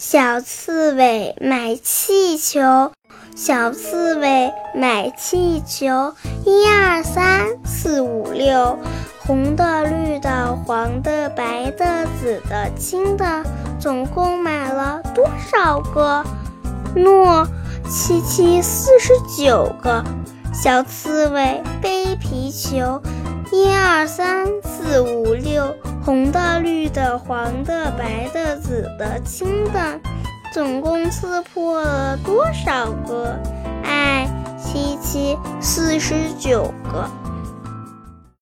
小刺猬买气球，小刺猬买气球，一二三四五六，红的、绿的、黄的、白的、紫的、青的，总共买了多少个？诺，七七四十九个。小刺猬背皮球，一二三四五，红的、绿的、黄的、白的、紫的、青的，总共刺破了多少个？哎，七七四十九个。